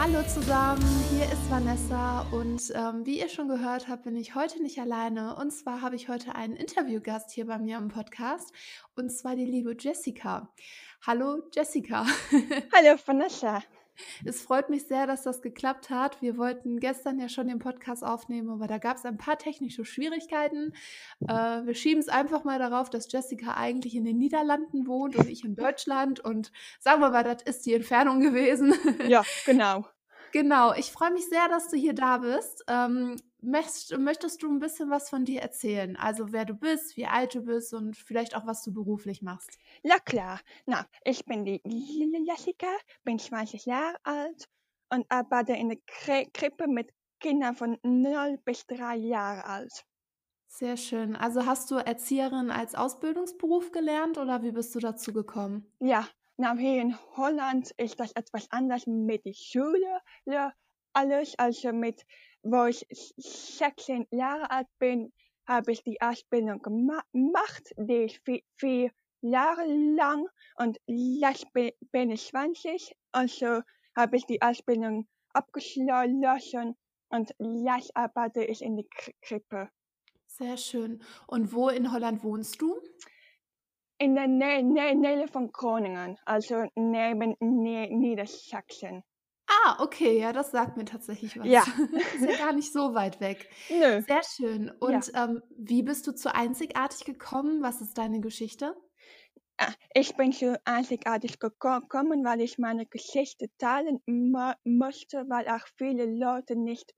Hallo zusammen, hier ist Vanessa und ähm, wie ihr schon gehört habt, bin ich heute nicht alleine. Und zwar habe ich heute einen Interviewgast hier bei mir im Podcast und zwar die liebe Jessica. Hallo Jessica. Hallo Vanessa. Es freut mich sehr, dass das geklappt hat. Wir wollten gestern ja schon den Podcast aufnehmen, aber da gab es ein paar technische Schwierigkeiten. Äh, wir schieben es einfach mal darauf, dass Jessica eigentlich in den Niederlanden wohnt und ich in Deutschland. Und sagen wir mal, das ist die Entfernung gewesen. Ja, genau. Genau, ich freue mich sehr, dass du hier da bist. Ähm, möchtest, du ein bisschen was von dir erzählen? Also wer du bist, wie alt du bist und vielleicht auch, was du beruflich machst. Ja klar. Na, ich bin die Jessica, bin 20 Jahre alt und arbeite in der Kri Krippe mit Kindern von 0 bis 3 Jahre alt. Sehr schön. Also hast du Erzieherin als Ausbildungsberuf gelernt oder wie bist du dazu gekommen? Ja, na, hier in Holland ist das etwas anders mit der Schule, ja, alles. Also mit, wo ich 16 Jahre alt bin, habe ich die Ausbildung gema gemacht, die ist vier, vier Jahre lang und jetzt bin, ich 20, also habe ich die Ausbildung abgeschlossen und jetzt arbeite ich in der Kri Krippe. Sehr schön. Und wo in Holland wohnst du? In der Nähe, Nähe, Nähe von Groningen, also neben Niedersachsen. Ah, okay, ja, das sagt mir tatsächlich was. Ja. Ist ja gar nicht so weit weg. Nö. Sehr schön. Und ähm, wie bist du zu Einzigartig gekommen? Was ist deine Geschichte? Ah, Ich bin zu einzigartig geko- gekommen, weil ich meine Geschichte teilen mu- musste, weil auch viele Leute nicht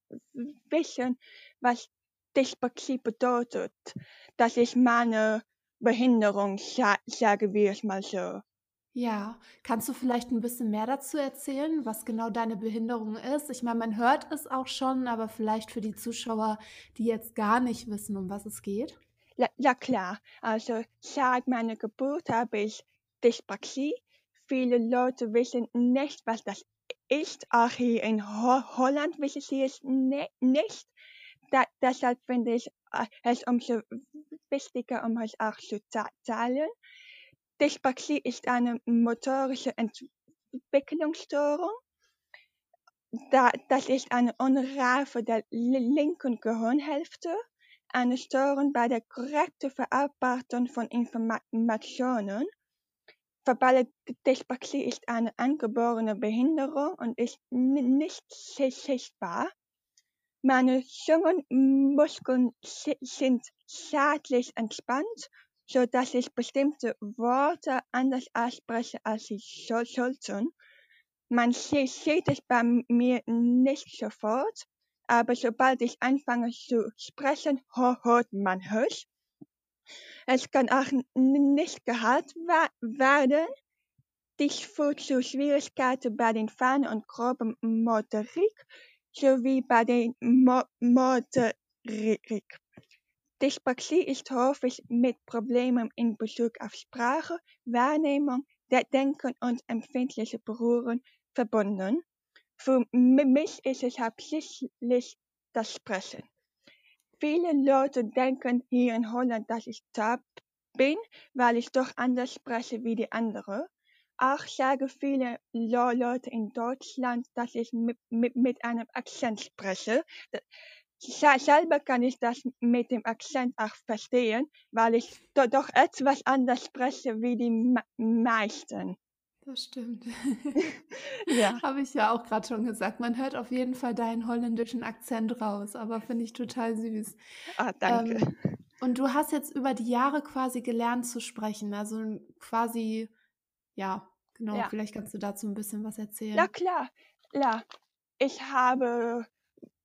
wissen, was Dyslexie bedeutet. Dass ich meine Behinderung sa sage, wie es mal so. Ja, kannst du vielleicht ein bisschen mehr dazu erzählen, was genau deine Behinderung ist? Ich meine, man hört es auch schon, aber vielleicht für die Zuschauer, die jetzt gar nicht wissen, um was es geht. Ja, ja klar, also seit meiner Geburt habe ich Dyslexie. Viele Leute wissen nicht, was das ist. Auch hier in Ho Holland wissen sie es ne nicht. Da deshalb finde ich äh, es umso wichtiger, um es auch zu teilen. Dyslexie ist eine motorische Entwicklungsstörung. Da, das ist eine Unreife der linken Gehirnhälfte, eine Störung bei der korrekten Verarbeitung von Informationen. Verbale Dyslexie ist eine angeborene Behinderung und ist nicht sichtbar. Meine Zungenmuskeln sind schadlich entspannt, so dass ich bestimmte Worte anders ausspreche, als sie so sollten. Man sieht es bei mir nicht sofort, aber sobald ich anfange zu sprechen, hört man es. Es kann auch nicht gehalten werden. Dies führt zu Schwierigkeiten bei den feinen und groben Motorik sowie bei der Mo Motorik. Dyslexie ist häufig mit Problemen in Bezug auf Sprache, Wahrnehmung, Denken und empfindliche Berührung verbunden. Für mich ist es hauptsächlich das Sprechen. Viele Leute denken hier in Holland, dass ich taub bin, weil ich doch anders spreche wie die anderen. Auch sagen viele Leute in Deutschland, dass ich mit, mit, mit einem Akzent spreche. Selber kann ich das mit dem Akzent auch verstehen, weil ich do doch etwas anders spreche wie die meisten. Das stimmt. Ja. Habe ich ja auch gerade schon gesagt. Man hört auf jeden Fall deinen holländischen Akzent raus, aber finde ich total süß. Ah, danke. Ähm, und du hast jetzt über die Jahre quasi gelernt zu sprechen, also quasi, ja, genau, Ja. vielleicht kannst du dazu ein bisschen was Ja, erzählen. klar. Ja. Ich habe,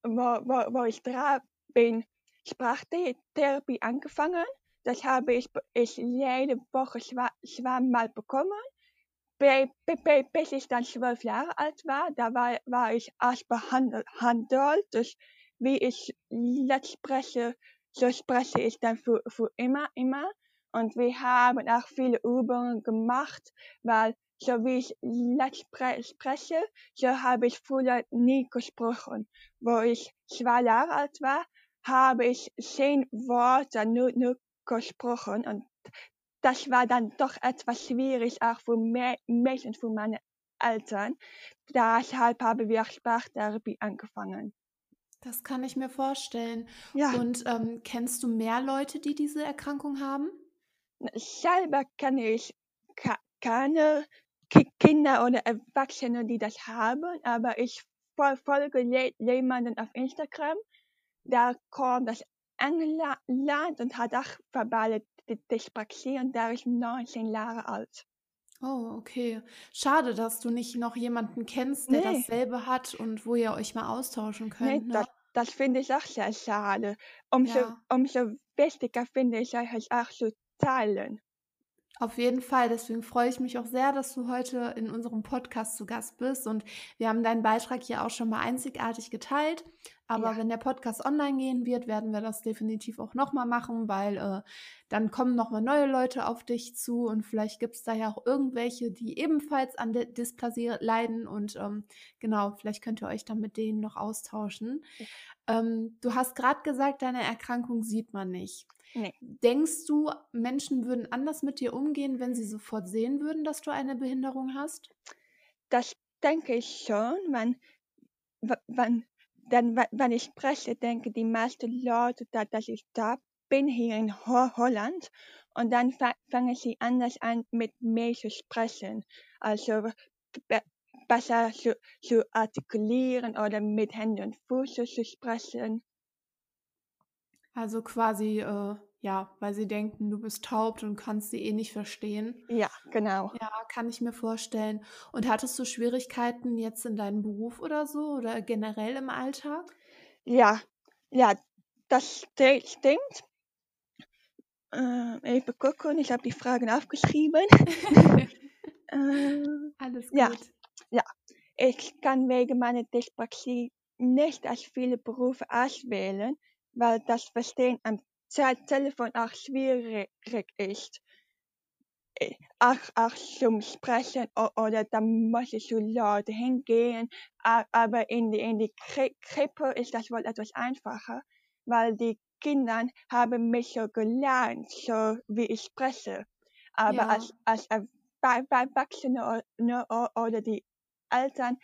wo, wo, wo ich drei bin, Sprachtherapie angefangen. Das habe ich, ich jede Woche zwei, zweimal bekommen. Bi- bi- bi- Bis ich dann zwölf Jahre alt war, da war, war ich erst behandelt. Dus wie ich jetzt spreche, so spreche ich dann für, für immer, immer. Und wir haben auch viele Übungen gemacht, weil so wie ich jetzt spre spreche, so habe ich früher nie gesprochen. Wo ich zwei Jahre alt war, habe ich zehn Worte nur, nur gesprochen und das war dann doch etwas schwierig, auch für mich und für meine Eltern. Deshalb haben wir Sprachtherapie angefangen. Das kann ich mir vorstellen. Ja, Und ähm, kennst du mehr Leute, die diese Erkrankung haben? selber kenne ich keine Kinder oder Erwachsene, die das haben, aber ich fol- folge je- jemanden auf Instagram, der kommt aus England und hat auch verbale Dy- Dyspraxie und der ist 19 Jahre alt. Oh, okay. Schade, dass du nicht noch jemanden kennst, der Nee, dasselbe hat und wo ihr euch mal austauschen nee, könnt, ne? das, das finde ich auch sehr schade. Umso, Ja. umso wichtiger finde ich es auch zu teilen. Auf jeden Fall. Deswegen freue ich mich auch sehr, dass du heute in unserem Podcast zu Gast bist. Und wir haben deinen Beitrag hier auch schon mal einzigartig geteilt. Aber Ja, wenn der Podcast online gehen wird, werden wir das definitiv auch nochmal machen, weil äh, dann kommen nochmal neue Leute auf dich zu und vielleicht gibt es da ja auch irgendwelche, die ebenfalls an der Dysplasie leiden. Und ähm, genau, vielleicht könnt ihr euch dann mit denen noch austauschen. Ähm, du hast gerade gesagt, deine Erkrankung sieht man nicht. nee. Denkst du, Menschen würden anders mit dir umgehen, wenn sie sofort sehen würden, dass du eine Behinderung hast? Das denke ich schon, wenn, w- w- wenn ich spreche, denke die meisten Leute, dass, ich da bin hier in Ho Holland und dann fa- fangen sie anders an, mit mir zu sprechen. Also be besser zu, zu artikulieren oder mit Händen und Füßen zu sprechen. Also quasi, äh, ja, weil sie denken, du bist taub und kannst sie eh nicht verstehen. Ja, genau. Ja, kann ich mir vorstellen. Und hattest du Schwierigkeiten jetzt in deinem Beruf oder so oder generell im Alltag? Ja, ja, das sti- stimmt. Äh, even gucken, ich habe die Fragen aufgeschrieben. äh, Alles ja, gut. ja. Ich kann wegen meiner Dyspraxie nicht als viele Berufe auswählen, weil das Verstehen am Telefon auch schwierig ist. Auch, auch zum Sprechen oder da muss ich zu Leuten hingehen. Aber in die, in die Kri Krippe ist das wohl etwas einfacher, weil die Kinder haben mich so gelernt, so wie ich spreche. Aber Ja. als, als Erwa- Erwachsene ne, oder die Eltern,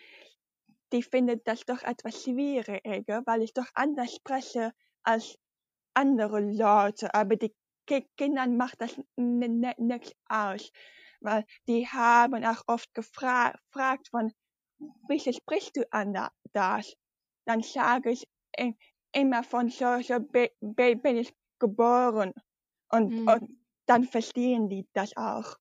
die finden das doch etwas schwieriger, weil ich doch anders spreche als andere Leute, aber die Ki Kindern macht das nichts aus, weil die haben auch oft gefra gefragt von, wie sprichst du anders? Dann sage ich i- immer von so, so bi- bi- bin ich geboren und, Hm. und dann verstehen die das auch.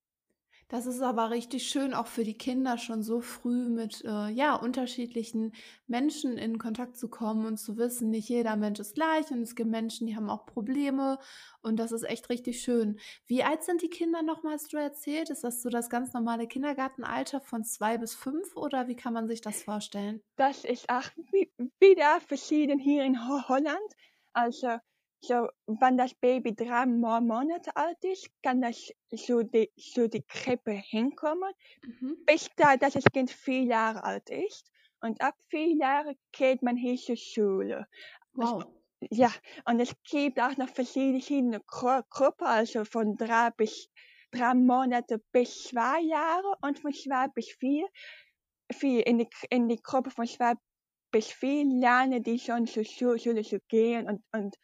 Das ist aber richtig schön, auch für die Kinder schon so früh mit äh, ja, unterschiedlichen Menschen in Kontakt zu kommen und zu wissen, nicht jeder Mensch ist gleich und es gibt Menschen, die haben auch Probleme und das ist echt richtig schön. Wie alt sind die Kinder nochmal, hast du erzählt? Ist das so das ganz normale Kindergartenalter von zwei bis fünf oder wie kann man sich das vorstellen? Das ist auch wi- wieder verschieden hier in Ho Holland. Also, so, wenn das Baby drei Mo Monate alt ist, kann das zu die, zu die Krippe hinkommen, Mhm. bis da, dass das Kind vier Jahre alt ist. Und ab vier Jahren geht man hier zur Schule. Also, Wow. ja, und es gibt auch noch verschiedene Gru Gruppen, also von drei bis drei Monate bis zwei Jahre und von zwei bis vier. vier in die, in die Gruppe von zwei bis vier lernen die schon zur Schu- Schule zu gehen und, und so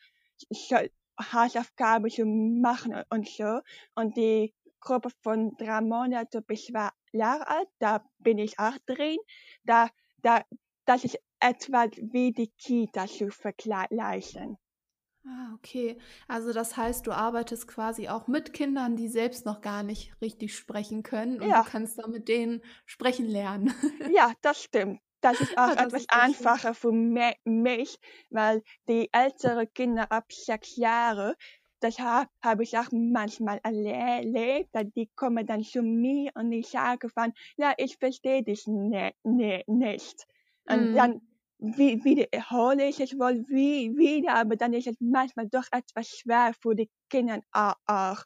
Hausaufgaben zu machen und, so. Und die Gruppe von drei Monate bis zwei Jahre alt, da bin ich auch drin. Da, da, das ist etwa wie die Kita zu vergleichen. Ah, okay. Also das heißt, du arbeitest quasi auch mit Kindern, die selbst noch gar nicht richtig sprechen können und du Ja, kannst dann mit denen sprechen lernen. ja, das stimmt. Das ist auch Ah, das etwas ist einfacher für mich, weil die älteren Kinder ab sechs Jahren, das habe hab ich auch manchmal erle- erlebt, die kommen dann zu mir und die sagen von, ja, ich verstehe dich ne, ne, nicht. Und Mhm. dann wie, wiederhole ich es wohl wie, wieder, aber dann ist es manchmal doch etwas schwer für die Kinder au- auch.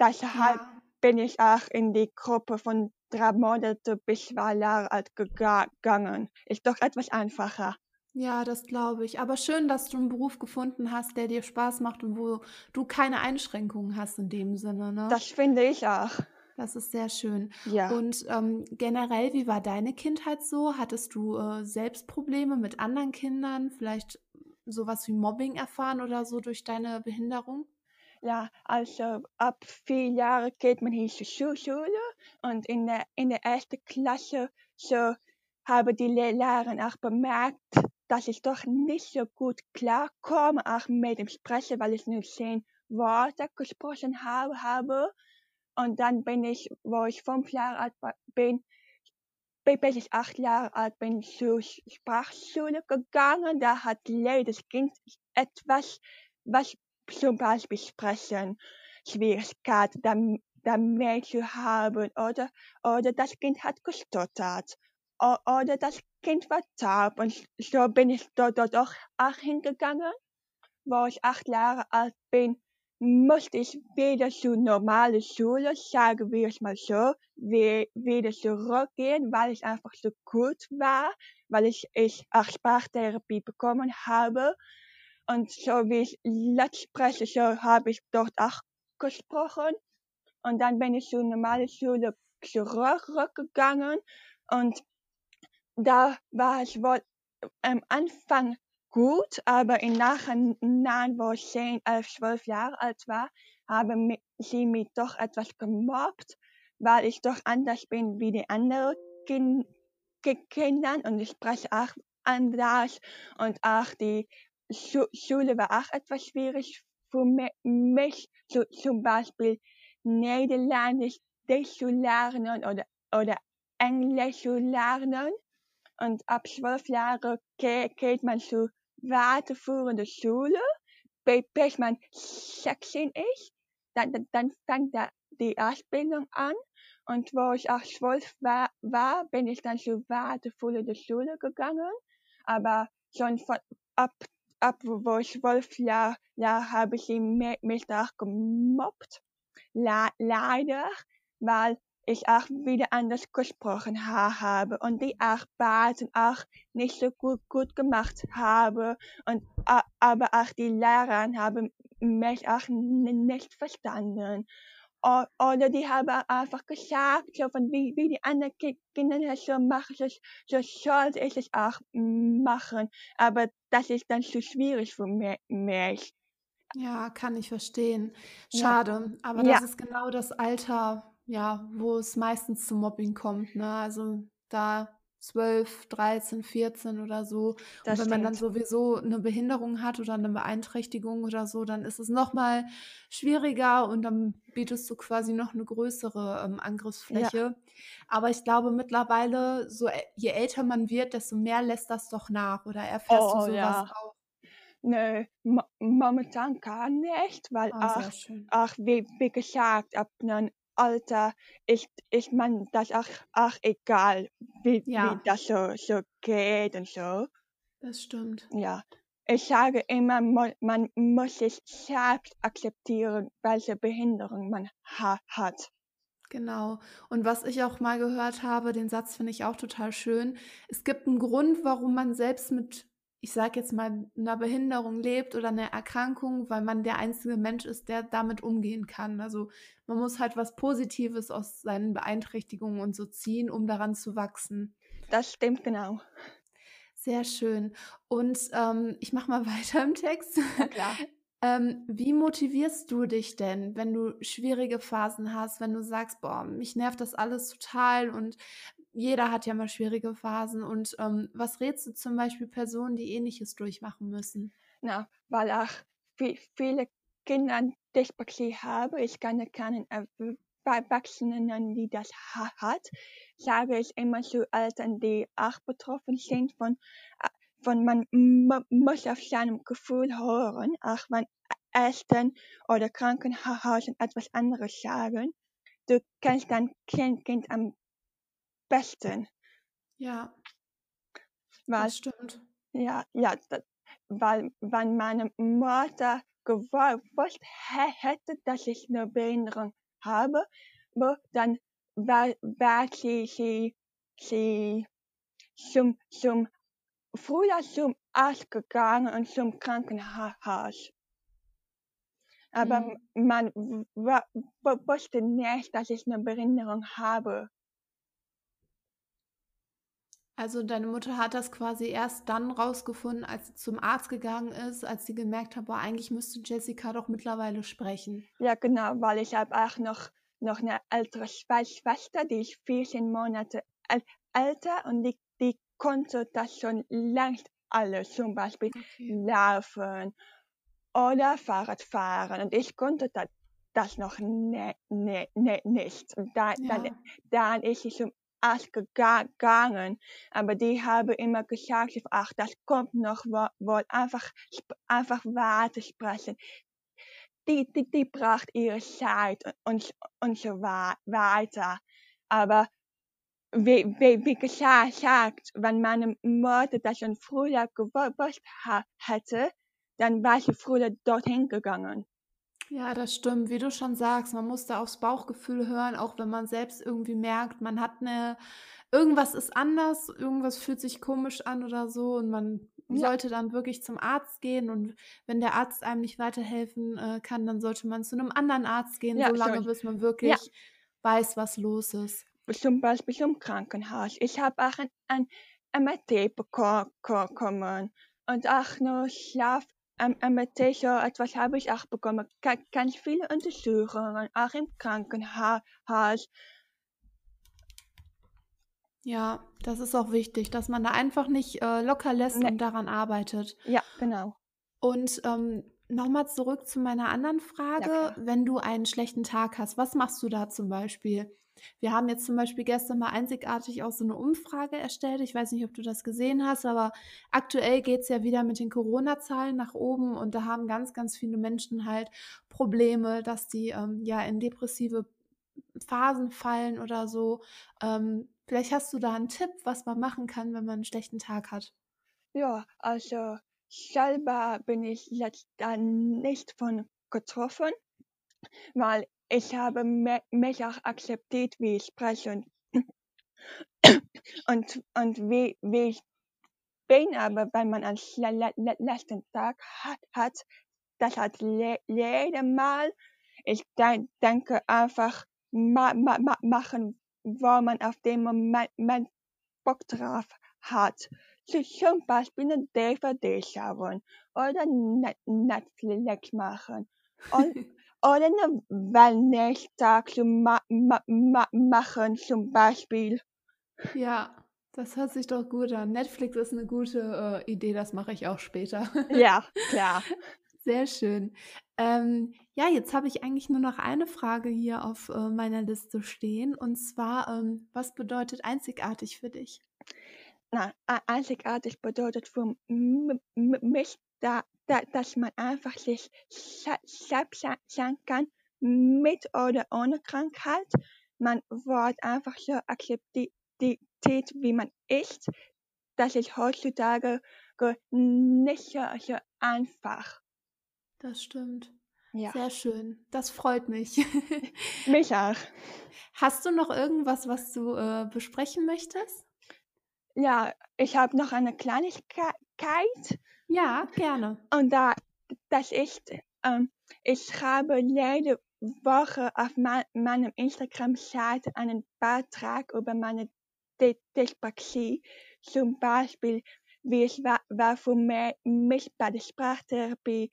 Deshalb Ja, bin ich auch in die Gruppe von drei Monate bis zwei Jahre alt gega- gegangen. Ist doch etwas einfacher. ja, das glaube ich. Aber schön, dass du einen Beruf gefunden hast, der dir Spaß macht und wo du keine Einschränkungen hast in dem Sinne, ne? Das finde ich auch. Das ist sehr schön. Ja. Und ähm, generell, wie war deine Kindheit so? Hattest du äh, selbst Probleme mit anderen Kindern? Vielleicht sowas wie Mobbing erfahren oder so durch deine Behinderung? Ja, also ab vier Jahren geht man hier zur Schule und in der, in der ersten Klasse so haben die Lehrer auch bemerkt, dass ich doch nicht so gut klarkomme, auch mit dem Sprechen, weil ich nur zehn Worte gesprochen habe, habe. Und dann bin ich, wo ich fünf Jahre alt bin, bis ich acht Jahre alt bin, zur Sprachschule gegangen. Da hat jedes Kind etwas, was zum Beispiel sprechen, Schwierigkeiten damit zu haben oder, oder das Kind hat gestottert oder das Kind war taub und so bin ich dort, dort auch, auch hingegangen. Wo ich acht Jahre alt bin, musste ich wieder zur normalen Schule, sagen wir es mal so, wieder zurückgehen, weil ich einfach so gut war, weil ich, ich auch Sprachtherapie bekommen habe. Und so wie ich jetzt spreche, so habe ich dort auch gesprochen. Und dann bin ich zur normalen Schule zurückgegangen. Und da war es wohl am Anfang gut, aber im Nachhinein, wo ich 10, 11, 12 Jahre alt war, haben sie mich doch etwas gemobbt, weil ich doch anders bin wie die anderen kind Kinder. Und ich spreche auch anders. Und auch die Schu Schule war auch etwas schwierig für mich, so, zum Beispiel Niederländisch zu lernen oder, oder Englisch zu lernen. Und ab zwölf Jahren geht man zur weiterführenden Schule, bis man 16 ist. Dann, dann, dann fängt die Ausbildung an. Und wo ich auch zwölf war, war, bin ich dann zur weiterführenden Schule gegangen. Aber schon von, ab ab wo zwölf Jahre, Jahre habe ich mich auch gemobbt. Le leider, weil ich auch wieder anders gesprochen habe und die Arbeiten auch nicht so gut, gut gemacht habe und aber auch die Lehrer haben mich auch nicht verstanden oder die haben einfach gesagt, so von wie, wie die anderen Kinder das so machen, so, so sollte ich es auch machen. Aber das ist dann zu schwierig für mich. Ja, kann ich verstehen. Schade, ja. aber das ja. ist genau das Alter, ja, wo es meistens zu Mobbing kommt. Ne? Also da 12, 13, 14 oder so. Das und wenn man dann sowieso eine Behinderung hat oder eine Beeinträchtigung oder so, dann ist es nochmal schwieriger und dann bietest du quasi noch eine größere ähm, Angriffsfläche. Ja. Aber ich glaube mittlerweile, so je älter man wird, desto mehr lässt das doch nach. Oder erfährst oh, du sowas ja. auch? Nö, momentan gar nicht, weil oh, auch, auch wie, wie gesagt, ab einem Alter ist, ist man das auch, auch egal, wie, ja. wie das so, so geht und so. Das stimmt. Ja. Ich sage immer, man muss sich selbst akzeptieren, welche Behinderung man ha hat. Genau. Und was ich auch mal gehört habe, den Satz finde ich auch total schön. Es gibt einen Grund, warum man selbst mit ich sage jetzt mal, einer Behinderung lebt oder einer Erkrankung, weil man der einzige Mensch ist, der damit umgehen kann. Also man muss halt was Positives aus seinen Beeinträchtigungen und so ziehen, um daran zu wachsen. Das stimmt genau. Sehr schön. Und ähm, ich mache mal weiter im Text. Ja, klar. ähm, wie motivierst du dich denn, wenn du schwierige Phasen hast, wenn du sagst, boah, mich nervt das alles total und jeder hat ja mal schwierige Phasen. Und ähm, was rätst du zum Beispiel Personen, die ähnliches durchmachen müssen? Na, weil auch viele Kinder Dyslexie haben. Ich kann keinen Erwachsenen, die das hat, sage ich immer zu Eltern, die auch betroffen sind von, äh, von man muss auf seinem Gefühl hören, auch wenn Ärzte oder Krankenhäuser etwas anderes sagen. Du kannst dein Kind, kind am besten. Ja. Weil, das stimmt. Ja, ja, das, weil, wenn meine Mutter gewusst hätte, dass ich eine Behinderung habe, dann wäre sie, sie, sie zum, zum, früher zum Arzt gegangen und zum Krankenhaus. Aber Mhm. man wusste nicht, dass ich 'ne Behinderung habe. Also, deine Mutter hat das quasi erst dann rausgefunden, als sie zum Arzt gegangen ist, als sie gemerkt hat: „Boah, eigentlich müsste Jessica doch mittlerweile sprechen.“ Ja, genau, weil ich habe auch noch noch 'ne ältere Schwester, die ist 14 Monate äl älter und die die konnte das schon längst alles, zum Beispiel Okay. laufen oder Fahrrad fahren und ich konnte da das noch ne ne ne nicht. Und da dann Ja. dann ist sie zum Gega gegangen, aber die haben immer gesagt: „Ach, das kommt noch wo wohl einfach einfach weitersprechen.“ Die die die braucht ihre Zeit und und so wei weiter. Aber wie wie wie gesagt, wenn meine Mutter das schon früher gewusst hätte, dann wäre sie früher dorthin gegangen. Ja, das stimmt. Wie du schon sagst, man muss da aufs Bauchgefühl hören, auch wenn man selbst irgendwie merkt, man hat 'ne irgendwas ist anders, irgendwas fühlt sich komisch an oder so und man Ja. sollte dann wirklich zum Arzt gehen und wenn der Arzt einem nicht weiterhelfen, äh, kann, dann sollte man zu 'nem anderen Arzt gehen, Ja, solange schon. bis man Ja. wirklich weiß, was los ist. Zum Beispiel zum Krankenhaus. Ich habe auch ein ein MRT beko ko kommen und auch noch Schlaf M MRT, so etwas habe ich auch bekommen. Ga ganz viele Untersuchungen, auch im Krankenha Haus. Ja, das ist auch wichtig, dass man da einfach nicht, äh, locker lässt Ne. und daran arbeitet. Ja, genau. Und, ähm, noch mal zurück zu meiner anderen Ja, Frage. klar. Wenn du einen schlechten Tag hast, was machst du da zum Beispiel? Wir haben jetzt zum Beispiel gestern mal einzigartig auch so 'ne Umfrage erstellt. Ich weiß nicht, ob du das gesehen hast, aber aktuell geht's ja wieder mit den Corona-Zahlen nach oben und da haben ganz, ganz viele Menschen halt Probleme, dass die, ähm, ja, in depressive Phasen fallen oder so. Ähm, vielleicht hast du da 'n Tipp, was man machen kann, wenn man 'n schlechten Tag hat? Ja, also selber bin ich jetzt da nicht von getroffen, weil ich habe mi mich auch akzeptiert, wie ich spreche und und und wie wie ich bin, aber wenn man einen le le letzten Tag hat hat, das hat je jeder Mal. Ich denk denke einfach ma ma ma machen, wo man auf dem Moment Bock drauf hat. Zum Beispiel 'ne DVD schauen oder Net Netflix machen und oder 'ne Wellness-Tag so ma ma ma machen zum Beispiel. Ja, das hört sich doch gut an. Netflix ist 'ne gute, äh, Idee, das mache ich auch später. Ja, klar. Sehr schön. Ähm, ja, jetzt habe ich eigentlich nur noch eine Frage hier auf, äh, meiner Liste stehen und zwar, ähm, was bedeutet einzigartig für dich? Na, ei einzigartig bedeutet für mich, da da dass man einfach sich se selbst sei sein kann, mit oder ohne Krankheit. Man wird einfach so akzepti ti tiert, wie man ist. Das ist heutzutage ge nicht so so einfach. Das stimmt. Ja. Sehr schön. Das freut mich. Mich auch. Hast du noch irgendwas, was du, äh, besprechen möchtest? Ja, ich habe noch eine Kleinigkeit. Ja, gerne. Und da das ist, ähm, ich habe jede Woche auf mei meinem Instagram-Seite einen Beitrag über meine Dy Dyslexie, zum Beispiel, wie es war war für mi mich bei der Sprachtherapie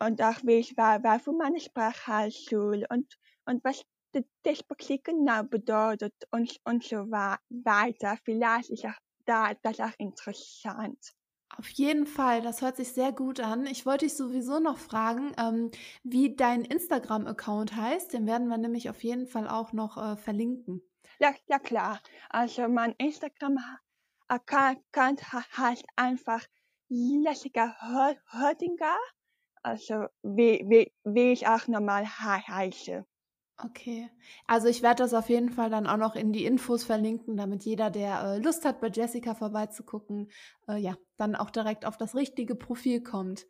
und auch wie es war war für meine Sprachschule und und was D Dyslexie genau bedeutet und und so weiter. Vielleicht ist auch da das auch interessant. Auf jeden Fall, das hört sich sehr gut an. Ich wollte dich sowieso noch fragen, ähm, wie dein Instagram-Account heißt. Den werden wir nämlich auf jeden Fall auch noch, äh, verlinken. Ja, ja klar. Also mein Instagram ha Account ha heißt einfach Jessica Hö Höttinger, also wie wie wie ich auch normal hei heiße. Okay. Also, ich werde das auf jeden Fall dann auch noch in die Infos verlinken, damit jeder, der, äh, Lust hat, bei Jessica vorbeizugucken, äh, ja, dann auch direkt auf das richtige Profil kommt.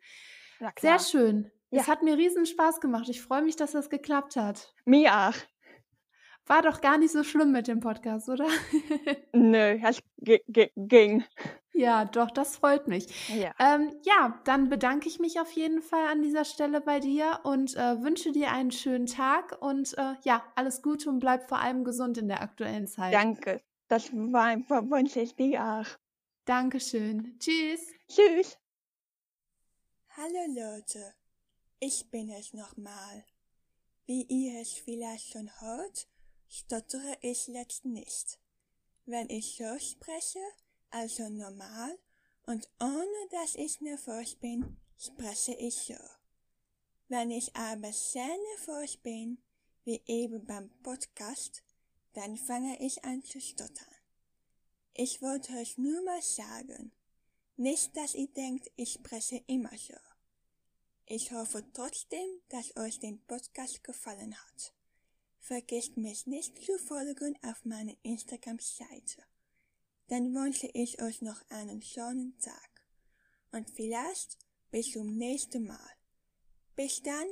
Sehr schön. Es Ja. hat mir Riesenspaß gemacht. Ich freue mich, dass das geklappt hat. Mir auch. War doch gar nicht so schlimm mit dem Podcast, oder? Nö, das ging. Ja, doch, das freut mich. Ja. Ähm, ja, dann bedanke ich mich auf jeden Fall an dieser Stelle bei dir und äh, wünsche dir einen schönen Tag und äh, ja, alles Gute und bleib vor allem gesund in der aktuellen Zeit. Danke. Das war, wünsche ich dir auch. Dankeschön. Tschüss. Tschüss. Hallo Leute, ich bin es nochmal. Wie ihr es vielleicht schon hört, stottere ich jetzt nicht. Wenn ich so spreche, also normal und ohne dass ich nervös bin, spreche ich so. Wenn ich aber sehr nervös bin, wie eben beim Podcast, dann fange ich an zu stottern. Ich wollte euch nur mal sagen, nicht, dass ihr denkt, ich spreche immer so. Ich hoffe trotzdem, dass euch den Podcast gefallen hat. Vergesst mich nicht zu folgen auf meiner Instagram-Seite. Dann wünsche ich euch noch einen schönen Tag. Und vielleicht bis zum nächsten Mal. Bis dann,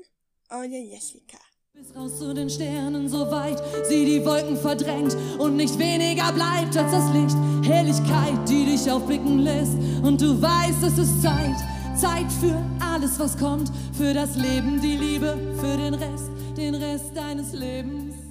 eure Jessica. Bis raus zu den Sternen, so weit sie die Wolken verdrängt und nicht weniger bleibt als das Licht. Helligkeit, die dich aufblicken lässt und du weißt, es ist Zeit. Zeit für alles, was kommt, für das Leben, die Liebe, für den Rest, den Rest deines Lebens.